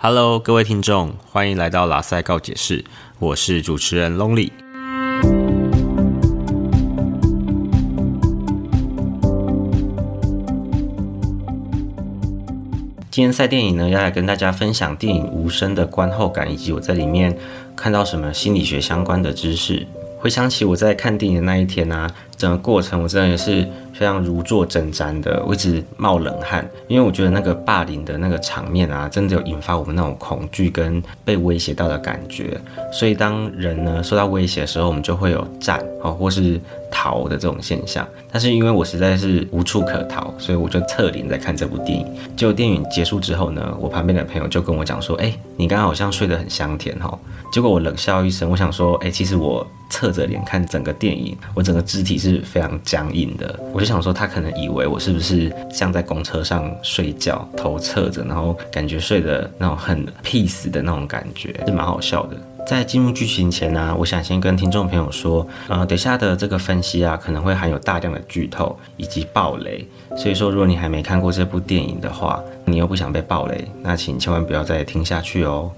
Hello，各位听众，欢迎来到拉塞告解室，我是主持人 Lonely。今天赛电影呢，要来跟大家分享电影《无声》的观后感，以及我在里面看到什么心理学相关的知识。回想起我在看电影的那一天啊，整个过程我真的也是。非常如坐针毡的，我一直冒冷汗，因为我觉得那个霸凌的那个场面啊，真的有引发我们那种恐惧跟被威胁到的感觉。所以当人呢受到威胁的时候，我们就会有战啊或是逃的这种现象。但是因为我实在是无处可逃，所以我就侧脸在看这部电影。结果电影结束之后呢，我旁边的朋友就跟我讲说：“哎，你刚刚好像睡得很香甜哈。”结果我冷笑一声，我想说：“哎，其实我侧着脸看整个电影，我整个肢体是非常僵硬的。”我就。想说他可能以为我是不是像在公车上睡觉，头侧着，然后感觉睡得那种很 peace 的那种感觉，是蛮好笑的。在进入剧情前呢，我想先跟听众朋友说，呃，等下的这个分析啊，可能会含有大量的剧透以及暴雷，所以说如果你还没看过这部电影的话，你又不想被暴雷，那请千万不要再听下去哦。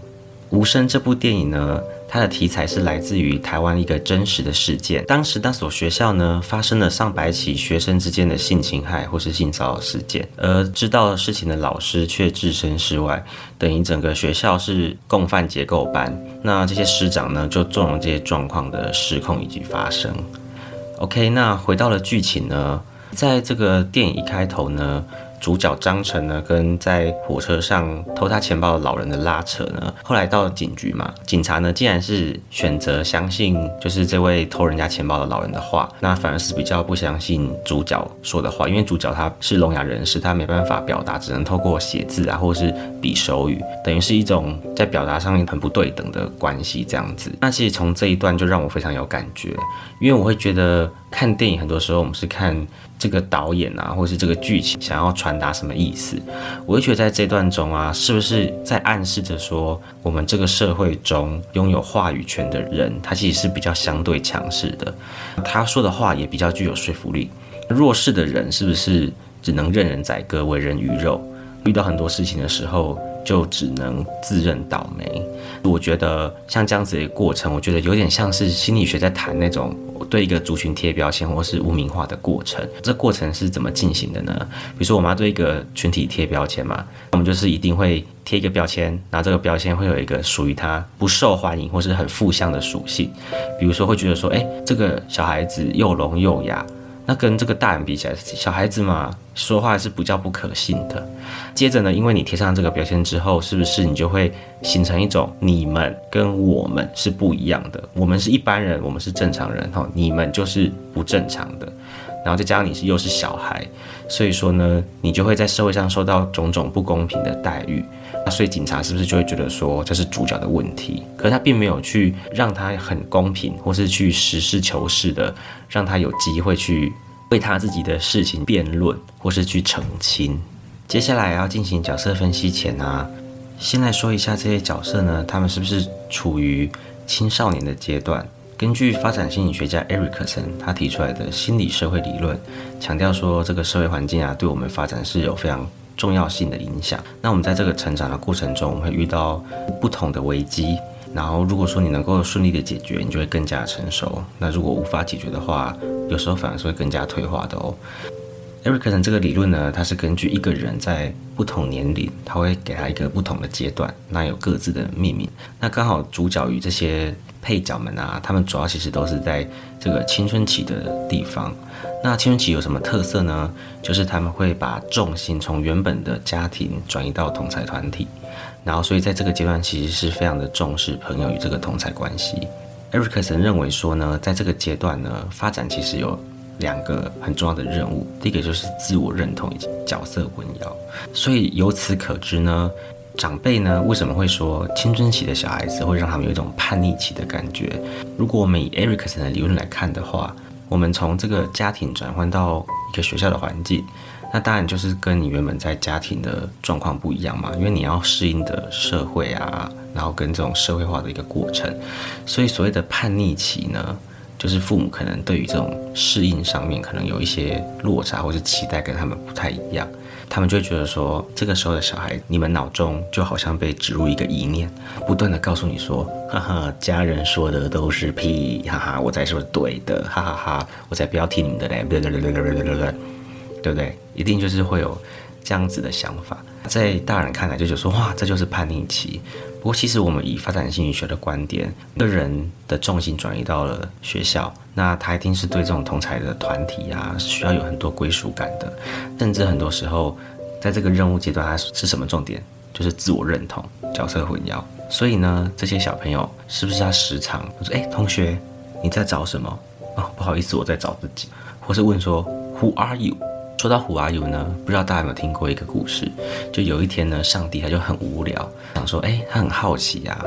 无声这部电影呢？它的题材是来自于台湾一个真实的事件。当时那所学校呢，发生了上百起学生之间的性侵害或是性骚扰事件，而知道事情的老师却置身事外，等于整个学校是共犯结构班。那这些师长呢，就纵容这些状况的失控以及发生。OK，那回到了剧情呢，在这个电影一开头呢。主角张晨呢，跟在火车上偷他钱包的老人的拉扯呢，后来到了警局嘛，警察呢竟然是选择相信就是这位偷人家钱包的老人的话，那反而是比较不相信主角说的话，因为主角他是聋哑人士，他没办法表达，只能透过写字啊，或是比手语，等于是一种在表达上面很不对等的关系这样子。那其实从这一段就让我非常有感觉，因为我会觉得看电影很多时候我们是看。这个导演啊，或是这个剧情想要传达什么意思？我会觉得在这段中啊，是不是在暗示着说，我们这个社会中拥有话语权的人，他其实是比较相对强势的，他说的话也比较具有说服力。弱势的人是不是只能任人宰割、为人鱼肉？遇到很多事情的时候。就只能自认倒霉。我觉得像这样子的过程，我觉得有点像是心理学在谈那种对一个族群贴标签或是污名化的过程。这过程是怎么进行的呢？比如说，我们要对一个群体贴标签嘛，我们就是一定会贴一个标签，然后这个标签会有一个属于他不受欢迎或是很负向的属性。比如说，会觉得说，哎，这个小孩子又聋又哑。那跟这个大人比起来，小孩子嘛，说话是不叫不可信的。接着呢，因为你贴上这个标签之后，是不是你就会形成一种你们跟我们是不一样的？我们是一般人，我们是正常人，哈，你们就是不正常的。然后再加上你是又是小孩，所以说呢，你就会在社会上受到种种不公平的待遇。那所以警察是不是就会觉得说这是主角的问题？可是他并没有去让他很公平，或是去实事求是的让他有机会去为他自己的事情辩论，或是去澄清。接下来要进行角色分析前呢，先来说一下这些角色呢，他们是不是处于青少年的阶段？根据发展心理学家艾瑞克森他提出来的心理社会理论，强调说这个社会环境啊，对我们发展是有非常重要性的影响。那我们在这个成长的过程中，我们会遇到不同的危机，然后如果说你能够顺利的解决，你就会更加成熟。那如果无法解决的话，有时候反而是会更加退化的哦。艾瑞克森这个理论呢，它是根据一个人在不同年龄，他会给他一个不同的阶段，那有各自的命名。那刚好主角与这些配角们啊，他们主要其实都是在这个青春期的地方。那青春期有什么特色呢？就是他们会把重心从原本的家庭转移到同才团体，然后所以在这个阶段其实是非常的重视朋友与这个同才关系。艾瑞克森认为说呢，在这个阶段呢，发展其实有。两个很重要的任务，第一个就是自我认同以及角色混淆。所以由此可知呢，长辈呢为什么会说青春期的小孩子会让他们有一种叛逆期的感觉？如果我们以艾瑞克森的理论来看的话，我们从这个家庭转换到一个学校的环境，那当然就是跟你原本在家庭的状况不一样嘛，因为你要适应的社会啊，然后跟这种社会化的一个过程，所以所谓的叛逆期呢。就是父母可能对于这种适应上面可能有一些落差，或者期待跟他们不太一样，他们就会觉得说，这个时候的小孩，你们脑中就好像被植入一个意念，不断的告诉你说，哈哈，家人说的都是屁，哈哈，我才是对的，哈哈哈，我才不要听你们的嘞，对对？对对？对对对，对不对？一定就是会有这样子的想法，在大人看来就觉得说，哇，这就是叛逆期。不过，其实我们以发展心理学的观点，个人的重心转移到了学校，那他一定是对这种同才的团体啊，需要有很多归属感的。甚至很多时候，在这个任务阶段，他是什么重点？就是自我认同、角色混淆。所以呢，这些小朋友是不是他时常说：“哎，同学，你在找什么？”哦，不好意思，我在找自己。或是问说：“Who are you？” 说到虎阿尤呢，不知道大家有没有听过一个故事？就有一天呢，上帝他就很无聊，想说，哎，他很好奇啊，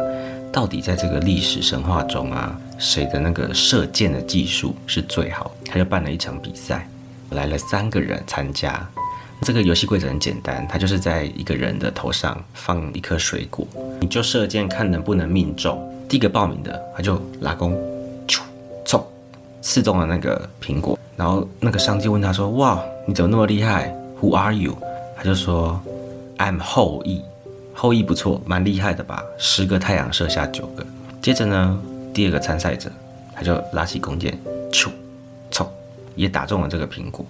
到底在这个历史神话中啊，谁的那个射箭的技术是最好？他就办了一场比赛，来了三个人参加。这个游戏规则很简单，他就是在一个人的头上放一颗水果，你就射箭看能不能命中。第一个报名的他就拉弓，刺中了那个苹果。然后那个上帝问他说，哇！你怎么那么厉害？Who are you？他就说，I'm 后羿。后羿不错，蛮厉害的吧？十个太阳射下九个。接着呢，第二个参赛者他就拉起弓箭，咻，冲，也打中了这个苹果。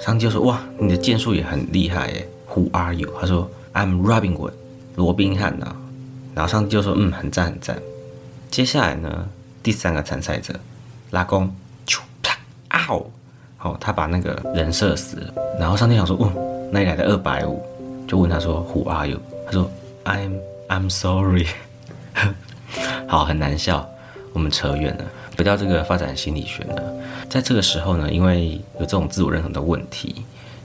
上帝就说，哇，你的箭术也很厉害耶。Who are you？他说，I'm Robin Hood，罗宾汉呐。然后上帝就说，嗯，很赞很赞。接下来呢，第三个参赛者拉弓，咻，啪，嗷。好，他把那个人射死了，然后上帝想说，哦，那里来的二百五？就问他说，Who are you？他说，I'm I'm sorry。好，很难笑。我们扯远了，回到这个发展心理学呢，在这个时候呢，因为有这种自我认同的问题，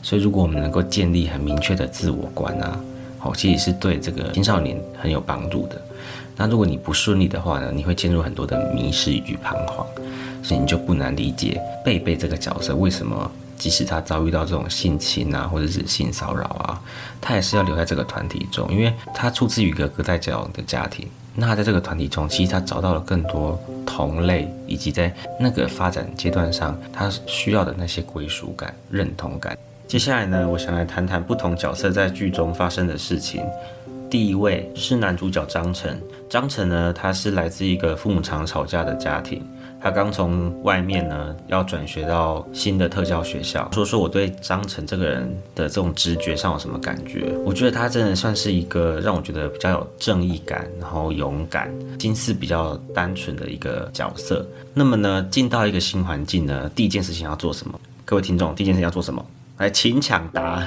所以如果我们能够建立很明确的自我观啊，好，其实是对这个青少年很有帮助的。那如果你不顺利的话呢，你会陷入很多的迷失与彷徨。所以你就不难理解贝贝这个角色为什么，即使他遭遇到这种性侵啊，或者是性骚扰啊，他也是要留在这个团体中，因为他出自于一个隔代教养的家庭。那在这个团体中，其实他找到了更多同类，以及在那个发展阶段上他需要的那些归属感、认同感。接下来呢，我想来谈谈不同角色在剧中发生的事情。第一位是男主角张晨，张晨呢，他是来自一个父母常吵架的家庭。他刚从外面呢，要转学到新的特教学校。说说我对张晨这个人的这种直觉上有什么感觉？我觉得他真的算是一个让我觉得比较有正义感，然后勇敢、心思比较单纯的一个角色。那么呢，进到一个新环境呢，第一件事情要做什么？各位听众，第一件事情要做什么？来，请抢答。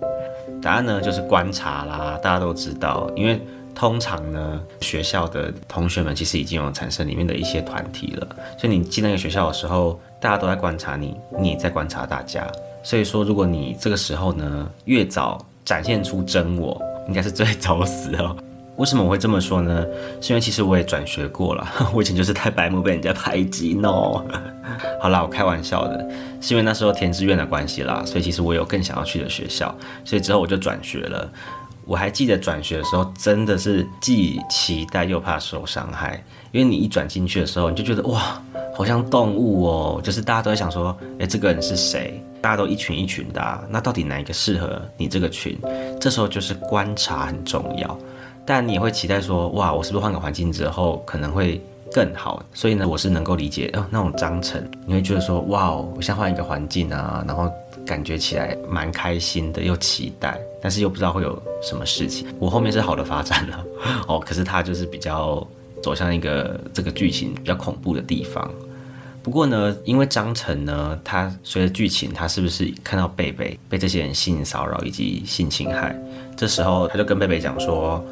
答案呢，就是观察啦。大家都知道，因为。通常呢，学校的同学们其实已经有产生里面的一些团体了，所以你进那个学校的时候，大家都在观察你，你在观察大家。所以说，如果你这个时候呢，越早展现出真我，应该是最早死哦。为什么我会这么说呢？是因为其实我也转学过了，我以前就是太白目，被人家排挤 no。好啦，我开玩笑的，是因为那时候填志愿的关系啦，所以其实我有更想要去的学校，所以之后我就转学了。我还记得转学的时候，真的是既期待又怕受伤害，因为你一转进去的时候，你就觉得哇，好像动物哦，就是大家都在想说，哎，这个人是谁？大家都一群一群的，那到底哪一个适合你这个群？这时候就是观察很重要，但你也会期待说，哇，我是不是换个环境之后可能会更好？所以呢，我是能够理解哦，那种章程，你会觉得说，哇，我想换一个环境啊，然后。感觉起来蛮开心的，又期待，但是又不知道会有什么事情。我后面是好的发展了哦，可是他就是比较走向一个这个剧情比较恐怖的地方。不过呢，因为张晨呢，他随着剧情，他是不是看到贝贝被这些人性骚扰以及性侵害？这时候他就跟贝贝讲说：“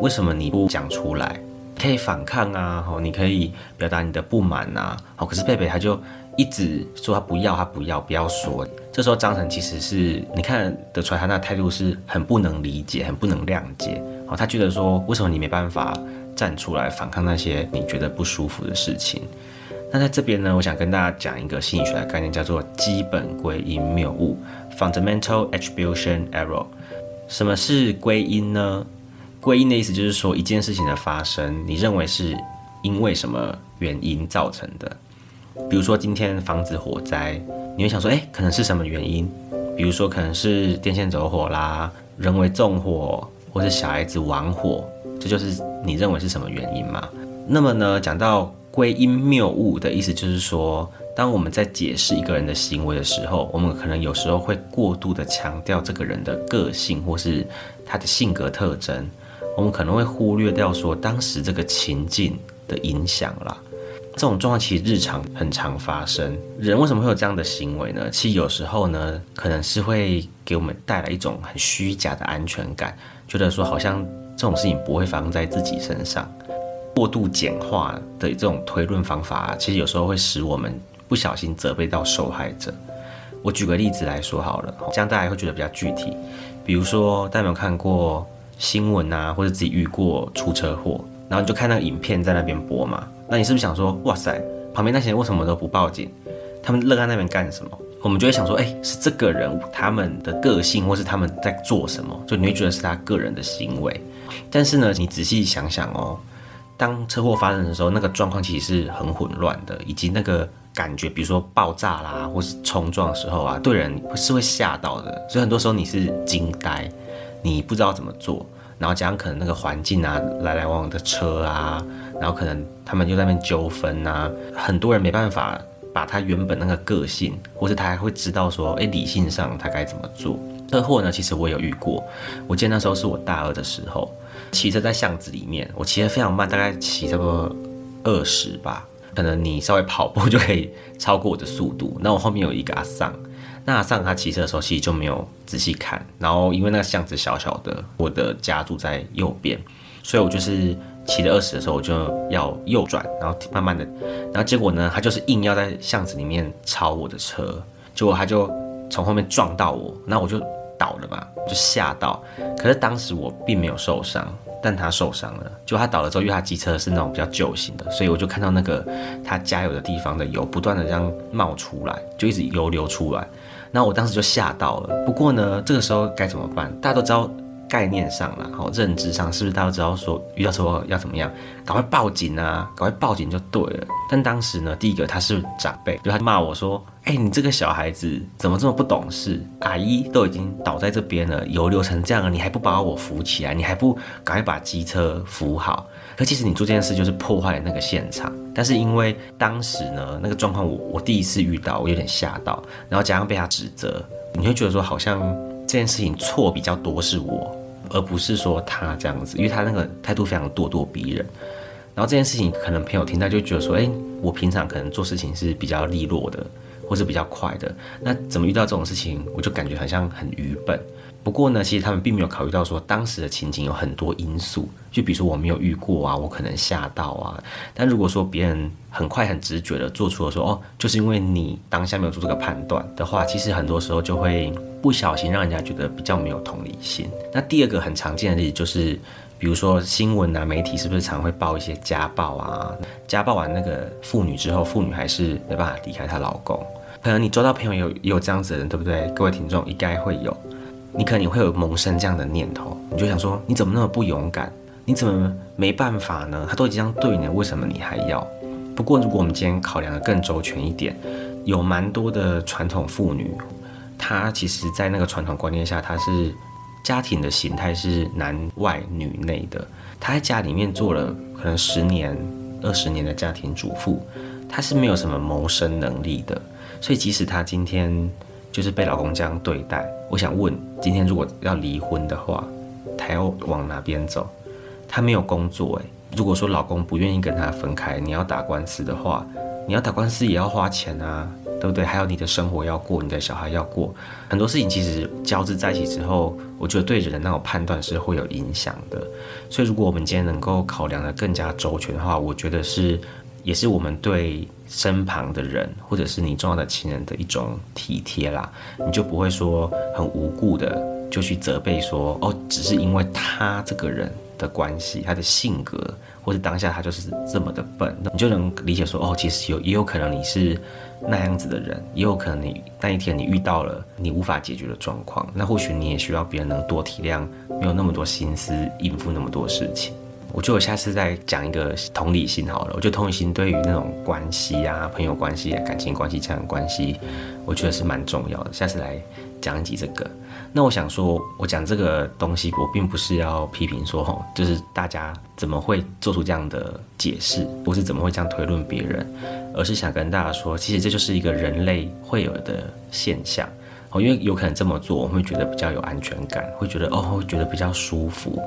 为什么你不讲出来？可以反抗啊，哦，你可以表达你的不满啊。”哦，可是贝贝他就一直说他不要，他不要，不要说。这时候张晨其实是你看得出来，他那态度是很不能理解、很不能谅解。哦，他觉得说，为什么你没办法站出来反抗那些你觉得不舒服的事情？那在这边呢，我想跟大家讲一个心理学的概念，叫做基本归因谬误 （Fundamental Attribution Error）。什么是归因呢？归因的意思就是说，一件事情的发生，你认为是因为什么原因造成的？比如说今天房子火灾。你会想说，哎，可能是什么原因？比如说可能是电线走火啦，人为纵火，或是小孩子玩火，这就是你认为是什么原因嘛？那么呢，讲到归因谬误的意思，就是说，当我们在解释一个人的行为的时候，我们可能有时候会过度的强调这个人的个性或是他的性格特征，我们可能会忽略掉说当时这个情境的影响啦。这种状况其实日常很常发生。人为什么会有这样的行为呢？其实有时候呢，可能是会给我们带来一种很虚假的安全感，觉得说好像这种事情不会发生在自己身上。过度简化的这种推论方法，其实有时候会使我们不小心责备到受害者。我举个例子来说好了，这样大家会觉得比较具体。比如说，大家有没有看过新闻啊，或者自己遇过出车祸，然后你就看那个影片在那边播嘛？那你是不是想说，哇塞，旁边那些人为什么都不报警？他们愣在那边干什么？我们就会想说，哎，是这个人他们的个性，或是他们在做什么？就你会觉得是他个人的行为。但是呢，你仔细想想哦。当车祸发生的时候，那个状况其实是很混乱的，以及那个感觉，比如说爆炸啦，或是冲撞的时候啊，对人是会吓到的。所以很多时候你是惊呆，你不知道怎么做，然后加上可能那个环境啊，来来往往的车啊，然后可能他们就在那边纠纷啊，很多人没办法把他原本那个个性，或是他还会知道说，哎，理性上他该怎么做。车祸呢，其实我有遇过，我记得那时候是我大二的时候。骑车在巷子里面，我骑得非常慢，大概骑差不多二十吧。可能你稍微跑步就可以超过我的速度。那我后面有一个阿桑，那上他骑车的时候其实就没有仔细看。然后因为那个巷子小小的，我的家住在右边，所以我就是骑了二十的时候我就要右转，然后慢慢的，然后结果呢，他就是硬要在巷子里面超我的车，结果他就从后面撞到我，那我就。倒了嘛，就吓到。可是当时我并没有受伤，但他受伤了。就他倒了之后，因为他机车是那种比较旧型的，所以我就看到那个他加油的地方的油不断的这样冒出来，就一直油流出来。那我当时就吓到了。不过呢，这个时候该怎么办？大家都知道。概念上啦，好认知上，是不是大家知道说遇到车祸要怎么样？赶快报警啊！赶快报警就对了。但当时呢，第一个他是长辈，就他骂我说：“哎，你这个小孩子怎么这么不懂事？阿姨都已经倒在这边了，油流成这样了，你还不把我扶起来？你还不赶快把机车扶好？可其实你做这件事就是破坏了那个现场。但是因为当时呢，那个状况我我第一次遇到，我有点吓到，然后加上被他指责，你会觉得说好像。这件事情错比较多是我，而不是说他这样子，因为他那个态度非常咄咄逼人。然后这件事情可能朋友听到就觉得说，哎，我平常可能做事情是比较利落的，或是比较快的，那怎么遇到这种事情，我就感觉好像很愚笨。不过呢，其实他们并没有考虑到说当时的情景有很多因素，就比如说我没有遇过啊，我可能吓到啊。但如果说别人很快很直觉的做出了说哦，就是因为你当下没有做这个判断的话，其实很多时候就会不小心让人家觉得比较没有同理心。那第二个很常见的例子就是，比如说新闻啊，媒体是不是常会报一些家暴啊？家暴完那个妇女之后，妇女还是没办法离开她老公。可能你周到朋友有也有这样子的人，对不对？各位听众应该会有。你可能会有萌生这样的念头，你就想说，你怎么那么不勇敢？你怎么没办法呢？他都已经这样对你了，为什么你还要？不过，如果我们今天考量的更周全一点，有蛮多的传统妇女，她其实，在那个传统观念下，她是家庭的形态是男外女内的。她在家里面做了可能十年、二十年的家庭主妇，她是没有什么谋生能力的。所以，即使她今天。就是被老公这样对待，我想问，今天如果要离婚的话，她要往哪边走？她没有工作，诶，如果说老公不愿意跟她分开，你要打官司的话，你要打官司也要花钱啊，对不对？还有你的生活要过，你的小孩要过，很多事情其实交织在一起之后，我觉得对人的那种判断是会有影响的。所以，如果我们今天能够考量的更加周全的话，我觉得是。也是我们对身旁的人，或者是你重要的亲人的一种体贴啦，你就不会说很无故的就去责备说，哦，只是因为他这个人的关系，他的性格，或者当下他就是这么的笨，你就能理解说，哦，其实有也有可能你是那样子的人，也有可能你那一天你遇到了你无法解决的状况，那或许你也需要别人能多体谅，没有那么多心思应付那么多事情。我觉得我下次再讲一个同理心好了。我觉得同理心对于那种关系啊、朋友关系、感情关系、家人关系，我觉得是蛮重要的。下次来讲。讲一集这个。那我想说，我讲这个东西，我并不是要批评说，吼，就是大家怎么会做出这样的解释，或是怎么会这样推论别人，而是想跟大家说，其实这就是一个人类会有的现象。哦，因为有可能这么做，我们会觉得比较有安全感，会觉得哦，会觉得比较舒服，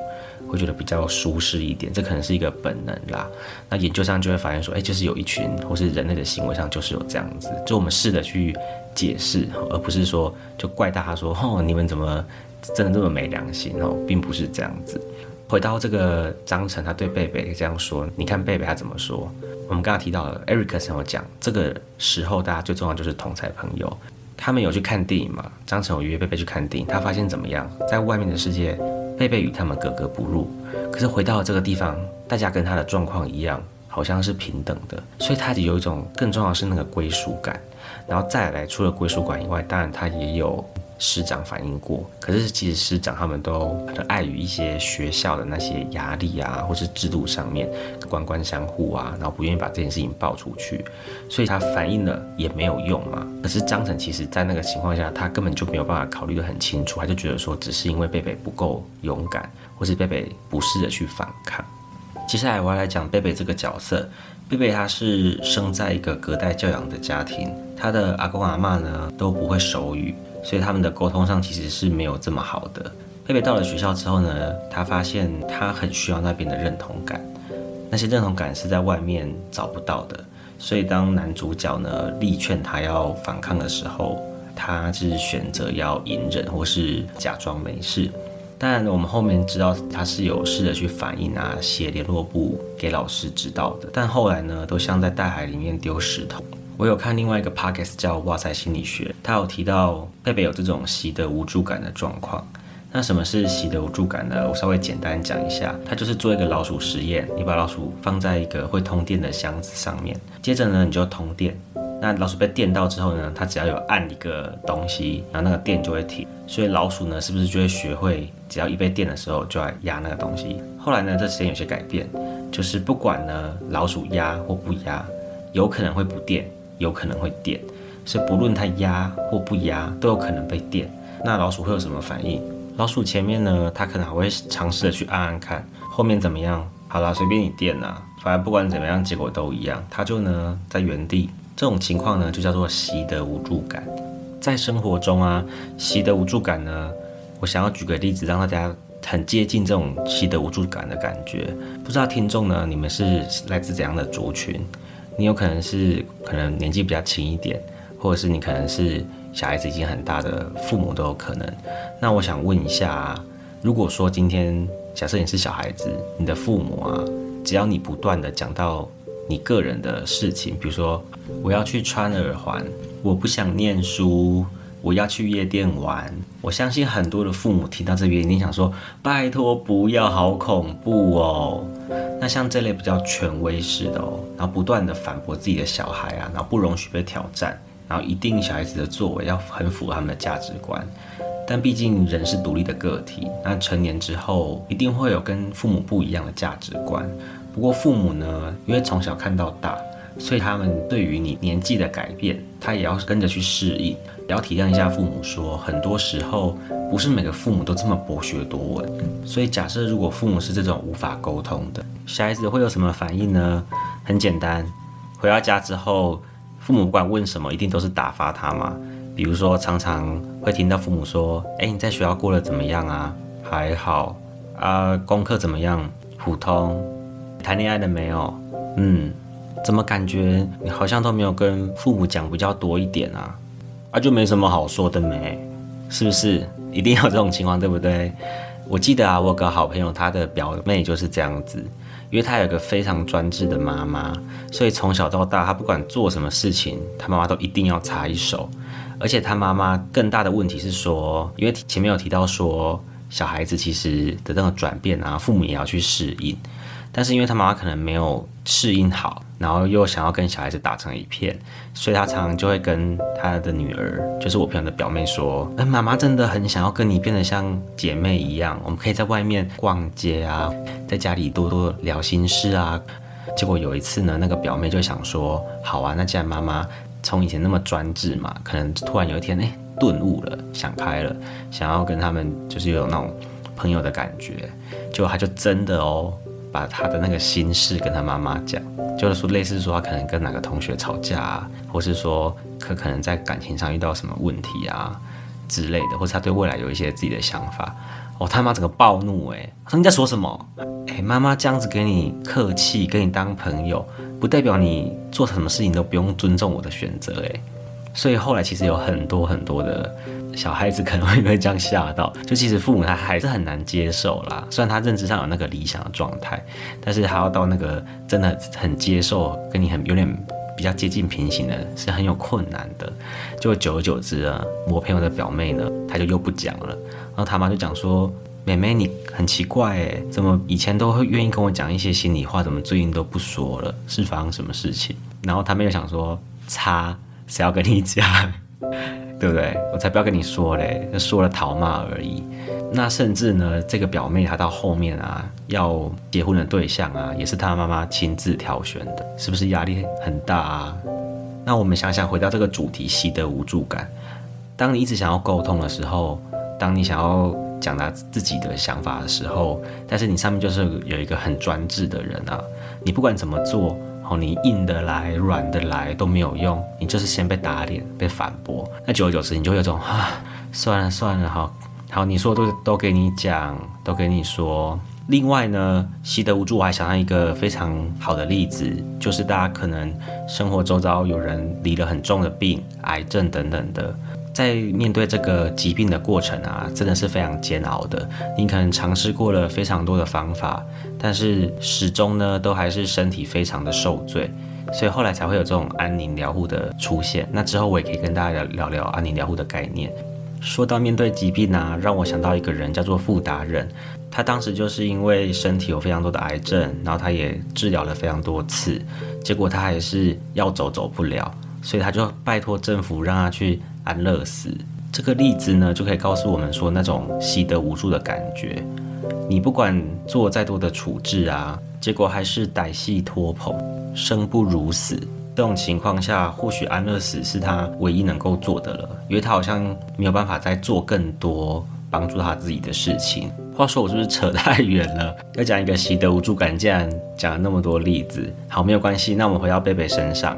会觉得比较舒适一点。这可能是一个本能啦。那研究上就会发现说，哎，就是有一群，或是人类的行为上就是有这样子。就我们试着去解释，而不是说就怪大家说，哦，你们怎么真的这么没良心哦，并不是这样子。回到这个章程，他对贝贝这样说，你看贝贝他怎么说？我们刚刚提到了，艾瑞克森有讲，这个时候大家最重要就是同才朋友。他们有去看电影嘛？张成有约贝贝去看电影，他发现怎么样？在外面的世界，贝贝与他们格格不入。可是回到这个地方，大家跟他的状况一样，好像是平等的。所以他有一种更重要是那个归属感。然后再来，除了归属感以外，当然他也有。师长反映过，可是其实师长他们都可能碍于一些学校的那些压力啊，或是制度上面官官相护啊，然后不愿意把这件事情报出去，所以他反映了也没有用嘛。可是张晨其实在那个情况下，他根本就没有办法考虑得很清楚，他就觉得说只是因为贝贝不够勇敢，或是贝贝不试着去反抗。接下来我要来讲贝贝这个角色，贝贝他是生在一个隔代教养的家庭，他的阿公阿妈呢都不会手语。所以他们的沟通上其实是没有这么好的。贝贝到了学校之后呢，他发现他很需要那边的认同感，那些认同感是在外面找不到的。所以当男主角呢力劝他要反抗的时候，他是选择要隐忍或是假装没事。但我们后面知道他是有试着去反映啊，写联络簿给老师知道的。但后来呢，都像在大海里面丢石头。我有看另外一个 podcast 叫《哇塞心理学》，他有提到贝贝有这种习得无助感的状况。那什么是习得无助感呢？我稍微简单讲一下，它就是做一个老鼠实验，你把老鼠放在一个会通电的箱子上面，接着呢你就通电。那老鼠被电到之后呢，它只要有按一个东西，然后那个电就会停。所以老鼠呢是不是就会学会，只要一被电的时候就要压那个东西？后来呢这实验有些改变，就是不管呢老鼠压或不压，有可能会不电。有可能会电，所以不论它压或不压，都有可能被电。那老鼠会有什么反应？老鼠前面呢，它可能还会尝试的去按按看，后面怎么样？好啦，随便你电呐，反正不管怎么样，结果都一样。它就呢在原地。这种情况呢，就叫做习得无助感。在生活中啊，习得无助感呢，我想要举个例子，让大家很接近这种习得无助感的感觉。不知道听众呢，你们是来自怎样的族群？你有可能是可能年纪比较轻一点，或者是你可能是小孩子已经很大的父母都有可能。那我想问一下，如果说今天假设你是小孩子，你的父母啊，只要你不断的讲到你个人的事情，比如说我要去穿耳环，我不想念书。我要去夜店玩，我相信很多的父母听到这边一定想说：“拜托不要，好恐怖哦。”那像这类比较权威式的哦，然后不断的反驳自己的小孩啊，然后不容许被挑战，然后一定小孩子的作为要很符合他们的价值观。但毕竟人是独立的个体，那成年之后一定会有跟父母不一样的价值观。不过父母呢，因为从小看到大。所以他们对于你年纪的改变，他也要跟着去适应，也要体谅一下父母。说很多时候不是每个父母都这么博学多闻。所以假设如果父母是这种无法沟通的，小孩子会有什么反应呢？很简单，回到家之后，父母不管问什么，一定都是打发他嘛。比如说常常会听到父母说：“哎，你在学校过得怎么样啊？还好啊，功课怎么样？普通。谈恋爱了没有？嗯。”怎么感觉你好像都没有跟父母讲比较多一点啊？啊，就没什么好说的没，是不是？一定有这种情况，对不对？我记得啊，我有个好朋友，他的表妹就是这样子，因为他有个非常专制的妈妈，所以从小到大，他不管做什么事情，他妈妈都一定要插一手。而且他妈妈更大的问题是说，因为前面有提到说，小孩子其实的那种转变啊，父母也要去适应。但是因为他妈妈可能没有适应好，然后又想要跟小孩子打成一片，所以他常常就会跟他的女儿，就是我朋友的表妹说：“哎，妈妈真的很想要跟你变得像姐妹一样，我们可以在外面逛街啊，在家里多多聊心事啊。”结果有一次呢，那个表妹就想说：“好啊，那既然妈妈从以前那么专制嘛，可能突然有一天，哎，顿悟了，想开了，想要跟他们就是有那种朋友的感觉，结果他就真的哦，把他的那个心事跟他妈妈讲，就是说类似说他可能跟哪个同学吵架啊，或是说可可能在感情上遇到什么问题啊之类的，或是他对未来有一些自己的想法。哦他妈整个暴怒哎！说你在说什么？哎，妈妈这样子给你客气，跟你当朋友，不代表你做什么事情都不用尊重我的选择哎。所以后来其实有很多很多的小孩子可能会被这样吓到，就其实父母他还是很难接受啦。虽然他认知上有那个理想的状态，但是还要到那个真的很接受，跟你很有点比较接近平行的，是很有困难的。就久而久之啊，我朋友的表妹呢，她就又不讲了。然后他妈就讲说：“妹妹，你很奇怪哎，怎么以前都会愿意跟我讲一些心里话，怎么最近都不说了？是发生什么事情？”然后他妹又想说：“擦，谁要跟你讲？对不对？我才不要跟你说嘞，说了讨骂而已。那甚至呢，这个表妹她到后面啊，要结婚的对象啊，也是她妈妈亲自挑选的，是不是压力很大啊？那我们想想，回到这个主题，习得无助感。当你一直想要沟通的时候。当你想要讲他自己的想法的时候，但是你上面就是有一个很专制的人啊，你不管怎么做，哦，你硬的来、软的来都没有用，你就是先被打脸、被反驳。那久而久之，你就会有种啊，算了算了，好好，你说都都给你讲，都给你说。另外呢，习得无助，我还想到一个非常好的例子，就是大家可能生活周遭有人离了很重的病，癌症等等的。在面对这个疾病的过程啊，真的是非常煎熬的。你可能尝试过了非常多的方法，但是始终呢，都还是身体非常的受罪，所以后来才会有这种安宁疗护的出现。那之后我也可以跟大家聊聊安宁疗护的概念。说到面对疾病啊，让我想到一个人叫做傅达人，他当时就是因为身体有非常多的癌症，然后他也治疗了非常多次，结果他还是要走走不了，所以他就拜托政府让他去。安乐死这个例子呢，就可以告诉我们说，那种习得无助的感觉，你不管做再多的处置啊，结果还是歹戏拖棚，生不如死。这种情况下，或许安乐死是他唯一能够做的了，因为他好像没有办法再做更多帮助他自己的事情。话说，我是不是扯太远了？要讲一个习得无助感，竟然讲了那么多例子。好，没有关系，那我们回到贝贝身上。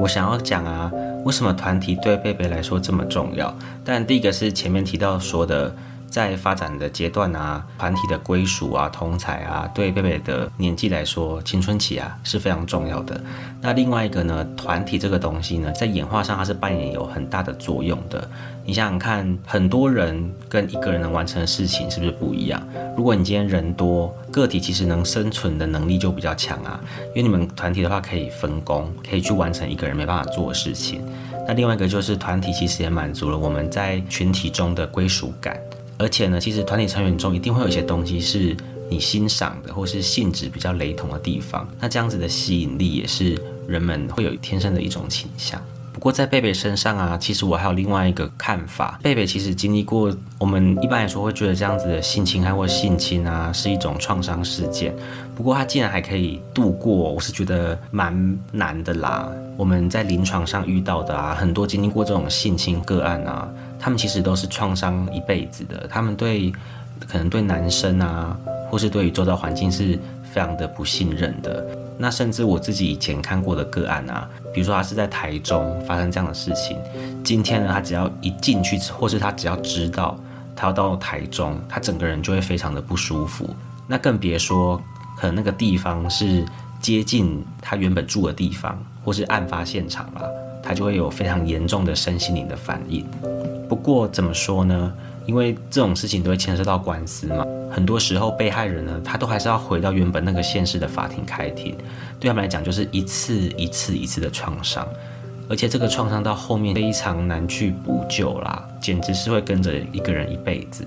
我想要讲啊，为什么团体对贝贝来说这么重要？但第一个是前面提到说的。在发展的阶段啊，团体的归属啊、同才啊，对贝贝的年纪来说，青春期啊是非常重要的。那另外一个呢，团体这个东西呢，在演化上它是扮演有很大的作用的。你想想看，很多人跟一个人能完成的事情是不是不一样？如果你今天人多，个体其实能生存的能力就比较强啊，因为你们团体的话可以分工，可以去完成一个人没办法做的事情。那另外一个就是团体其实也满足了我们在群体中的归属感。而且呢，其实团体成员中一定会有一些东西是你欣赏的，或是性质比较雷同的地方。那这样子的吸引力也是人们会有天生的一种倾向。不过在贝贝身上啊，其实我还有另外一个看法。贝贝其实经历过，我们一般来说会觉得这样子的性侵害或性侵啊是一种创伤事件。不过他竟然还可以度过，我是觉得蛮难的啦。我们在临床上遇到的啊，很多经历过这种性侵个案啊。他们其实都是创伤一辈子的，他们对可能对男生啊，或是对于周遭环境是非常的不信任的。那甚至我自己以前看过的个案啊，比如说他是在台中发生这样的事情，今天呢，他只要一进去，或是他只要知道他要到台中，他整个人就会非常的不舒服。那更别说可那个地方是接近他原本住的地方，或是案发现场了，他就会有非常严重的身心灵的反应。不过怎么说呢？因为这种事情都会牵涉到官司嘛，很多时候被害人呢，他都还是要回到原本那个县市的法庭开庭，对他们来讲就是一次一次一次的创伤，而且这个创伤到后面非常难去补救啦，简直是会跟着一个人一辈子。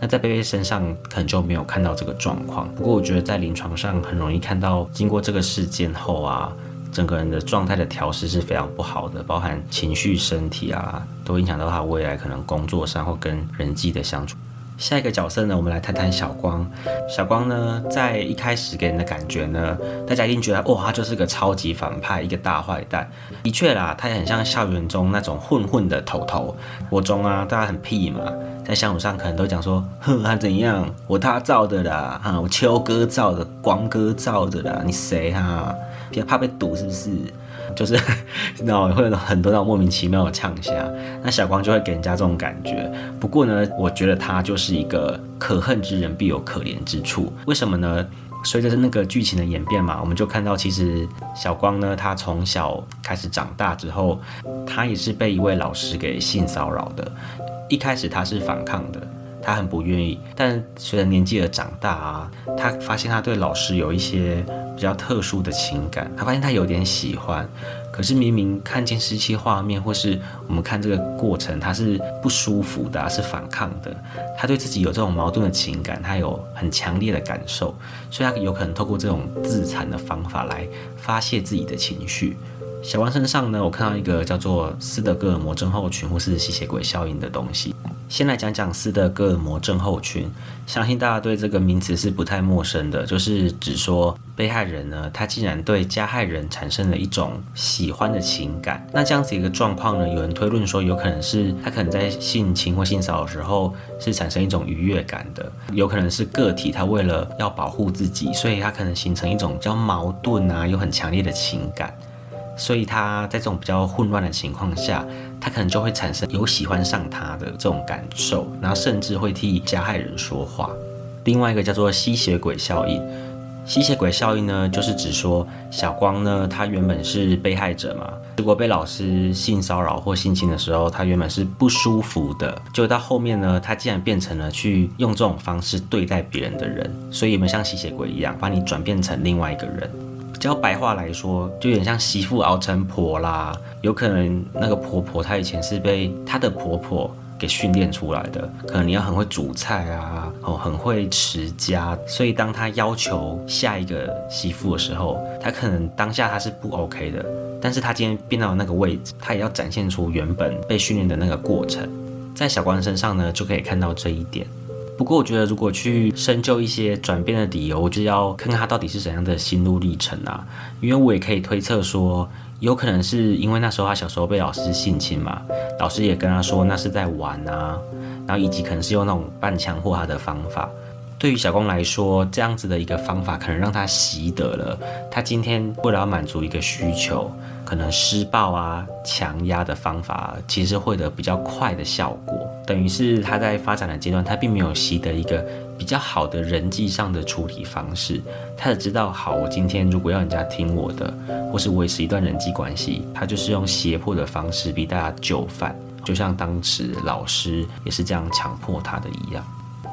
那在贝贝身上可能就没有看到这个状况，不过我觉得在临床上很容易看到，经过这个事件后啊。整个人的状态的调试是非常不好的，包含情绪、身体啊，都影响到他未来可能工作上或跟人际的相处。下一个角色呢，我们来谈谈小光。小光呢，在一开始给人的感觉呢，大家一定觉得，哇，他就是个超级反派，一个大坏蛋。的确啦，他也很像校园中那种混混的头头。国中啊，大家很屁嘛，在相处上可能都讲说，哼，他怎样，我他造的啦，哈，我秋哥造的，光哥造的啦，你谁哈？别怕被堵是不是？就是，然后会有很多那种莫名其妙的呛下，那小光就会给人家这种感觉。不过呢，我觉得他就是一个可恨之人必有可怜之处。为什么呢？随着那个剧情的演变嘛，我们就看到其实小光呢，他从小开始长大之后，他也是被一位老师给性骚扰的。一开始他是反抗的。他很不愿意，但随着年纪的长大啊，他发现他对老师有一些比较特殊的情感。他发现他有点喜欢，可是明明看见失期画面，或是我们看这个过程，他是不舒服的，是反抗的。他对自己有这种矛盾的情感，他有很强烈的感受，所以他有可能透过这种自残的方法来发泄自己的情绪。小王身上呢，我看到一个叫做斯德哥尔摩症候群或是吸血鬼效应的东西。先来讲讲斯德哥尔摩症候群，相信大家对这个名词是不太陌生的，就是指说被害人呢，他竟然对加害人产生了一种喜欢的情感。那这样子一个状况呢，有人推论说，有可能是他可能在性侵或性骚扰的时候是产生一种愉悦感的，有可能是个体他为了要保护自己，所以他可能形成一种比较矛盾啊，有很强烈的情感。所以他在这种比较混乱的情况下，他可能就会产生有喜欢上他的这种感受，然后甚至会替加害人说话。另外一个叫做吸血鬼效应，吸血鬼效应呢，就是指说小光呢，他原本是被害者嘛，如果被老师性骚扰或性侵的时候，他原本是不舒服的，就到后面呢，他竟然变成了去用这种方式对待别人的人，所以有没有像吸血鬼一样，把你转变成另外一个人？较白话来说，就有点像媳妇熬成婆啦。有可能那个婆婆她以前是被她的婆婆给训练出来的，可能你要很会煮菜啊，哦，很会持家。所以当她要求下一个媳妇的时候，她可能当下她是不 OK 的。但是她今天变到那个位置，她也要展现出原本被训练的那个过程。在小关身上呢，就可以看到这一点。不过，我觉得如果去深究一些转变的理由，我就要看看他到底是怎样的心路历程啊。因为我也可以推测说，有可能是因为那时候他小时候被老师性侵嘛，老师也跟他说那是在玩啊，然后以及可能是用那种半强迫他的方法。对于小光来说，这样子的一个方法可能让他习得了，他今天为了要满足一个需求。可能施暴啊、强压的方法，其实会得比较快的效果。等于是他在发展的阶段，他并没有习得一个比较好的人际上的处理方式。他只知道，好，我今天如果要人家听我的，或是维持一段人际关系，他就是用胁迫的方式逼大家就范，就像当时老师也是这样强迫他的一样。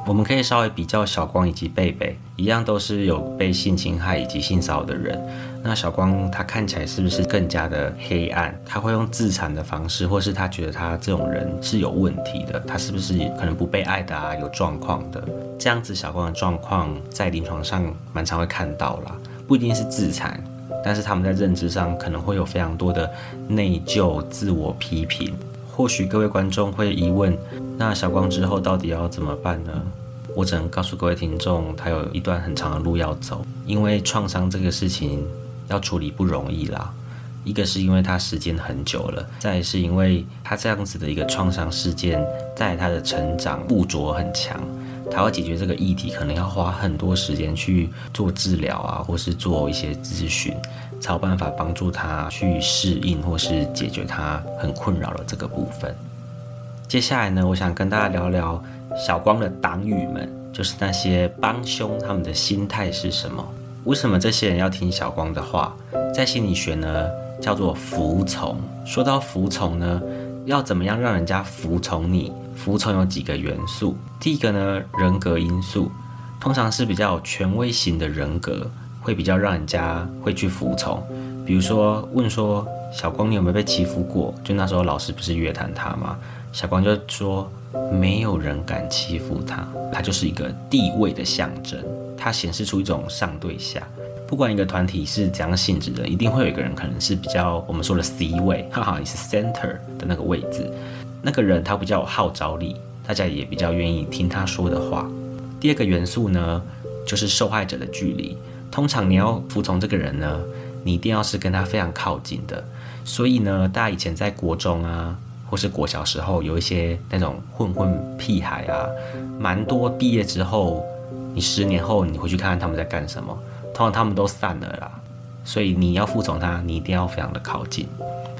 我们可以稍微比较小光以及贝贝，一样都是有被性侵害以及性骚扰的人。那小光他看起来是不是更加的黑暗？他会用自残的方式，或是他觉得他这种人是有问题的？他是不是可能不被爱的啊？有状况的？这样子小光的状况在临床上蛮常会看到啦，不一定是自残，但是他们在认知上可能会有非常多的内疚、自我批评。或许各位观众会疑问，那小光之后到底要怎么办呢？我只能告诉各位听众，他有一段很长的路要走，因为创伤这个事情要处理不容易啦。一个是因为他时间很久了，再是因为他这样子的一个创伤事件，在他的成长附着很强。他要解决这个议题，可能要花很多时间去做治疗啊，或是做一些咨询，才有办法帮助他去适应或是解决他很困扰的这个部分。接下来呢，我想跟大家聊聊小光的党羽们，就是那些帮凶，他们的心态是什么？为什么这些人要听小光的话？在心理学呢，叫做服从。说到服从呢，要怎么样让人家服从你？服从有几个元素，第一个呢，人格因素，通常是比较权威型的人格，会比较让人家会去服从。比如说问说小光你有没有被欺负过？就那时候老师不是约谈他吗？小光就说没有人敢欺负他，他就是一个地位的象征，它显示出一种上对下。不管一个团体是怎样性质的，一定会有一个人可能是比较我们说的 C 位，哈哈，你是 center 的那个位置。那个人他比较有号召力，大家也比较愿意听他说的话。第二个元素呢，就是受害者的距离。通常你要服从这个人呢，你一定要是跟他非常靠近的。所以呢，大家以前在国中啊，或是国小时候，有一些那种混混屁孩啊，蛮多毕业之后，你十年后你回去看看他们在干什么，通常他们都散了啦。所以你要服从他，你一定要非常的靠近。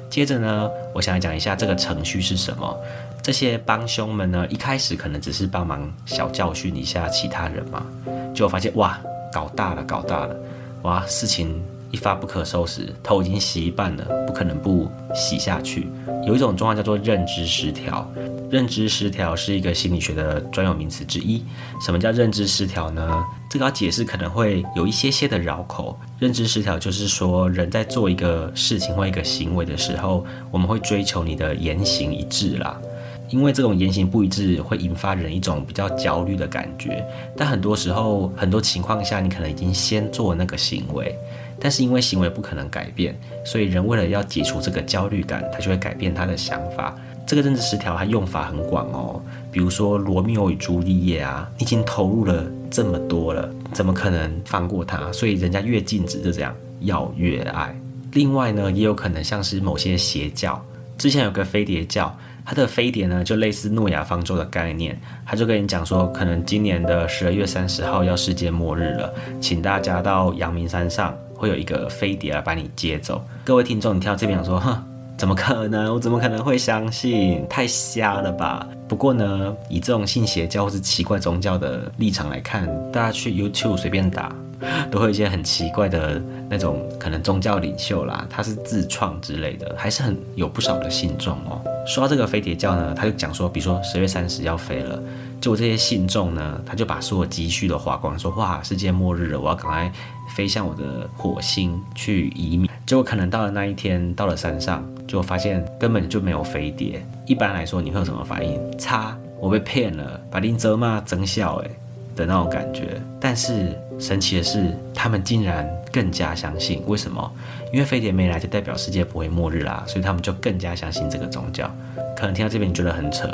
接着呢，我想讲一下这个程序是什么。这些帮凶们呢，一开始可能只是帮忙小教训一下其他人嘛，就发现哇。搞大了，搞大了，哇！事情一发不可收拾，头已经洗一半了，不可能不洗下去。有一种状况叫做认知失调，认知失调是一个心理学的专有名词之一。什么叫认知失调呢？这个要解释可能会有一些些的绕口。认知失调就是说，人在做一个事情或一个行为的时候，我们会追求你的言行一致啦。因为这种言行不一致，会引发人一种比较焦虑的感觉。但很多时候，很多情况下，你可能已经先做那个行为，但是因为行为不可能改变，所以人为了要解除这个焦虑感，他就会改变他的想法。这个认知失调，它用法很广哦。比如说《罗密欧与朱丽叶》啊，你已经投入了这么多了，怎么可能放过他？所以人家越禁止，就这样要越爱。另外呢，也有可能像是某些邪教，之前有个飞碟教。它的飞碟呢，就类似诺亚方舟的概念，他就跟你讲说，可能今年的十二月三十号要世界末日了，请大家到阳明山上，会有一个飞碟来把你接走。各位听众，你听到这边想说，哼，怎么可能？我怎么可能会相信？太瞎了吧！不过呢，以这种信邪教或是奇怪宗教的立场来看，大家去 YouTube 随便打。都会有一些很奇怪的那种可能宗教领袖啦，他是自创之类的，还是很有不少的信众哦。说到这个飞碟教呢，他就讲说，比如说十月三十要飞了，就这些信众呢，他就把所有积蓄都花光，说哇，世界末日了，我要赶快飞向我的火星去移民。结果可能到了那一天，到了山上，就发现根本就没有飞碟。一般来说，你会有什么反应？擦，我被骗了，把林泽嘛增效哎。的那种感觉，但是神奇的是，他们竟然更加相信。为什么？因为飞碟没来，就代表世界不会末日啦，所以他们就更加相信这个宗教。可能听到这边你觉得很扯。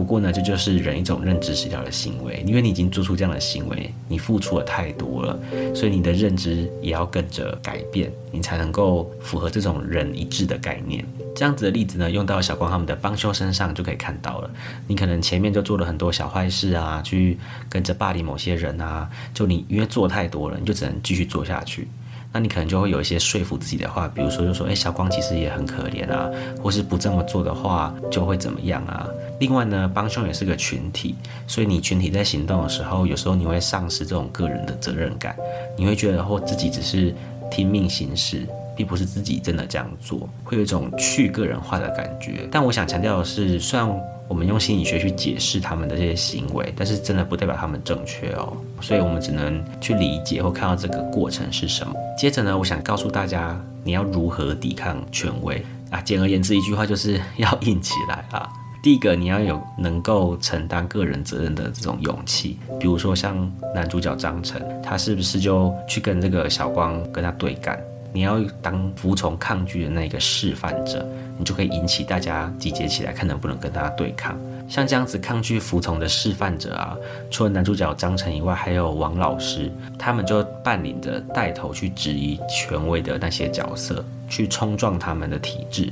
不过呢，这就是人一种认知失调的行为，因为你已经做出这样的行为，你付出了太多了，所以你的认知也要跟着改变，你才能够符合这种人一致的概念。这样子的例子呢，用到小光他们的帮修身上就可以看到了。你可能前面就做了很多小坏事啊，去跟着霸凌某些人啊，就你因为做太多了，你就只能继续做下去。那你可能就会有一些说服自己的话，比如说就说，哎，小光其实也很可怜啊，或是不这么做的话就会怎么样啊？另外呢，帮凶也是个群体，所以你群体在行动的时候，有时候你会丧失这种个人的责任感，你会觉得或自己只是听命行事，并不是自己真的这样做，会有一种去个人化的感觉。但我想强调的是，虽然我们用心理学去解释他们的这些行为，但是真的不代表他们正确哦。所以，我们只能去理解或看到这个过程是什么。接着呢，我想告诉大家，你要如何抵抗权威啊？简而言之，一句话就是要硬起来啊！第一个，你要有能够承担个人责任的这种勇气。比如说，像男主角张晨，他是不是就去跟这个小光跟他对干？你要当服从抗拒的那个示范者，你就可以引起大家集结起来，看能不能跟他对抗。像这样子抗拒服从的示范者啊，除了男主角张晨以外，还有王老师，他们就扮演着带头去质疑权威的那些角色，去冲撞他们的体制。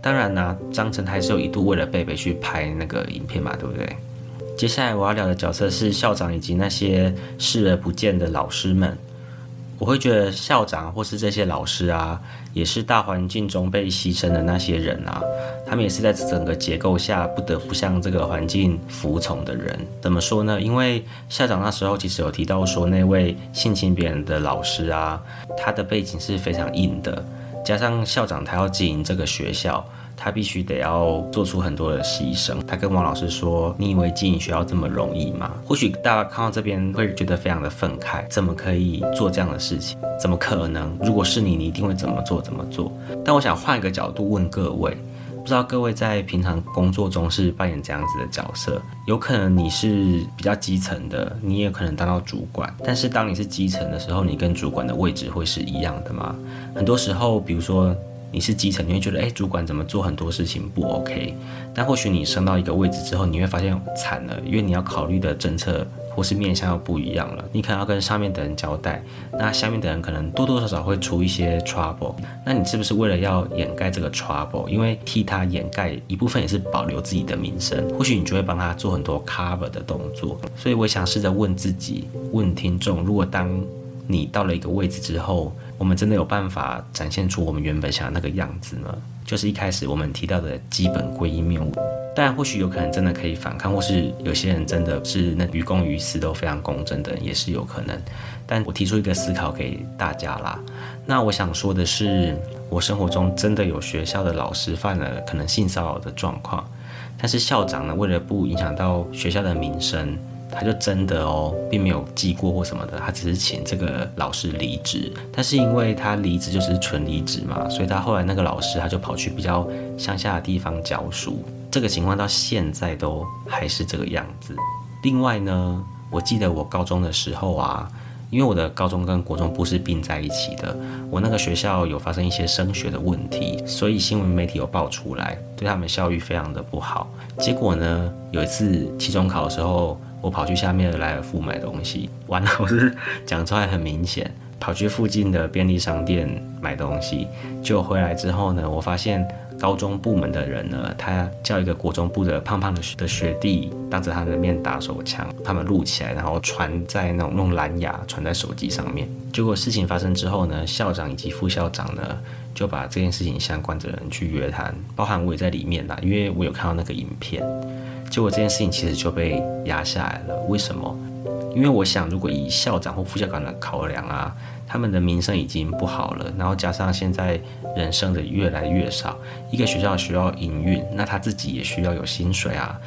当然呢，张晨还是有一度为了贝贝去拍那个影片嘛，对不对？接下来我要聊的角色是校长以及那些视而不见的老师们。我会觉得校长或是这些老师啊，也是大环境中被牺牲的那些人啊，他们也是在整个结构下不得不向这个环境服从的人。怎么说呢？因为校长那时候其实有提到说，那位性侵别人的老师啊，他的背景是非常硬的，加上校长他要经营这个学校。他必须得要做出很多的牺牲。他跟王老师说：“你以为经营学校这么容易吗？”或许大家看到这边会觉得非常的愤慨，怎么可以做这样的事情？怎么可能？如果是你，你一定会怎么做？怎么做？但我想换一个角度问各位：不知道各位在平常工作中是扮演这样子的角色？有可能你是比较基层的，你也可能当到主管。但是当你是基层的时候，你跟主管的位置会是一样的吗？很多时候，比如说。你是基层，你会觉得，哎，主管怎么做很多事情不 OK？但或许你升到一个位置之后，你会发现惨了，因为你要考虑的政策或是面向又不一样了。你可能要跟上面的人交代，那下面的人可能多多少少会出一些 trouble。那你是不是为了要掩盖这个 trouble？因为替他掩盖一部分也是保留自己的名声，或许你就会帮他做很多 cover 的动作。所以我想试着问自己，问听众：如果当你到了一个位置之后，我们真的有办法展现出我们原本想要那个样子吗？就是一开始我们提到的基本归因谬误。当然，或许有可能真的可以反抗，或是有些人真的是那于公于私都非常公正的，也是有可能。但我提出一个思考给大家啦。那我想说的是，我生活中真的有学校的老师犯了可能性骚扰的状况，但是校长呢，为了不影响到学校的名声。他就真的哦，并没有记过或什么的，他只是请这个老师离职。但是因为他离职就是纯离职嘛，所以他后来那个老师他就跑去比较乡下的地方教书。这个情况到现在都还是这个样子。另外呢，我记得我高中的时候啊，因为我的高中跟国中部是并在一起的，我那个学校有发生一些升学的问题，所以新闻媒体有爆出来，对他们教育非常的不好。结果呢，有一次期中考的时候。我跑去下面的莱尔富买东西，完了，我是讲出来很明显，跑去附近的便利商店买东西，就回来之后呢，我发现高中部门的人呢，他叫一个国中部的胖胖的学的学弟，当着他的面打手枪，他们录起来，然后传在那种用蓝牙传在手机上面。结果事情发生之后呢，校长以及副校长呢，就把这件事情相关的人去约谈，包含我也在里面啦，因为我有看到那个影片。结果这件事情其实就被压下来了。为什么？因为我想，如果以校长或副校长的考量啊，他们的名声已经不好了，然后加上现在人生的越来越少，一个学校需要营运，那他自己也需要有薪水啊，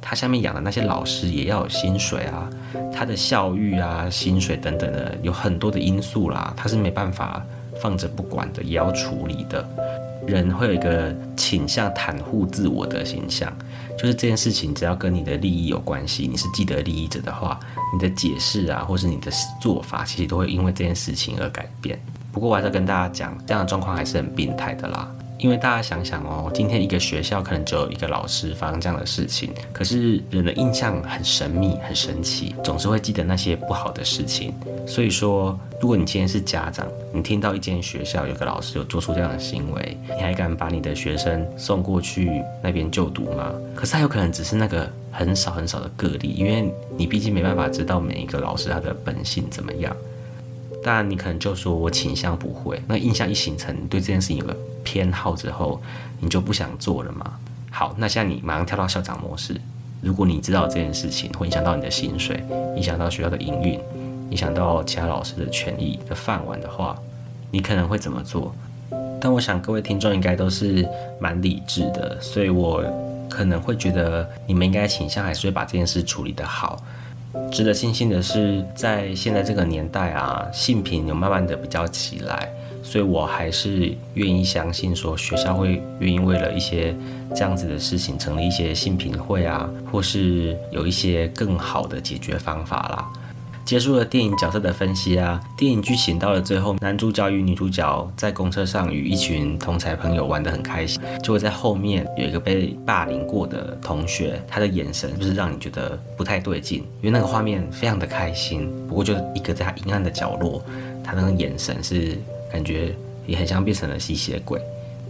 他下面养的那些老师也要有薪水啊，他的校育啊、薪水等等的，有很多的因素啦，他是没办法放着不管的，也要处理的。人会有一个倾向袒护自我的形象。就是这件事情，只要跟你的利益有关系，你是既得利益者的话，你的解释啊，或是你的做法，其实都会因为这件事情而改变。不过我还是要跟大家讲，这样的状况还是很病态的啦。因为大家想想哦，今天一个学校可能只有一个老师发生这样的事情，可是人的印象很神秘、很神奇，总是会记得那些不好的事情。所以说，如果你今天是家长，你听到一间学校有个老师有做出这样的行为，你还敢把你的学生送过去那边就读吗？可是他有可能只是那个很少很少的个例，因为你毕竟没办法知道每一个老师他的本性怎么样。当然，你可能就说我倾向不会，那印象一形成，对这件事情有个偏好之后，你就不想做了嘛。好，那现在你马上跳到校长模式。如果你知道这件事情会影响到你的薪水，影响到学校的营运，影响到其他老师的权益的饭碗的话，你可能会怎么做？但我想各位听众应该都是蛮理智的，所以我可能会觉得你们应该倾向还是会把这件事处理得好。值得庆幸的是，在现在这个年代啊，性品有慢慢的比较起来，所以我还是愿意相信说，学校会愿意为了一些这样子的事情，成立一些性品会啊，或是有一些更好的解决方法啦。结束了电影角色的分析啊，电影剧情到了最后，男主角与女主角在公车上与一群同才朋友玩得很开心。就会在后面有一个被霸凌过的同学，他的眼神就是让你觉得不太对劲，因为那个画面非常的开心，不过就是一个在他阴暗的角落，他那个眼神是感觉也很像变成了吸血鬼，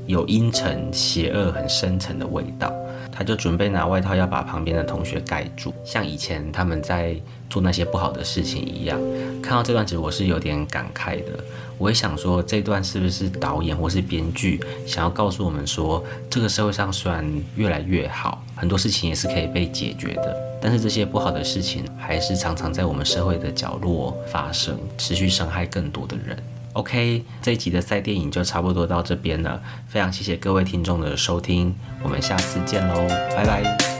有阴沉、邪恶、很深沉的味道。他就准备拿外套要把旁边的同学盖住，像以前他们在做那些不好的事情一样。看到这段，其实我是有点感慨的。我也想说，这段是不是导演或是编剧想要告诉我们说，这个社会上虽然越来越好，很多事情也是可以被解决的，但是这些不好的事情还是常常在我们社会的角落发生，持续伤害更多的人。OK，这一集的赛电影就差不多到这边了，非常谢谢各位听众的收听，我们下次见喽，拜拜。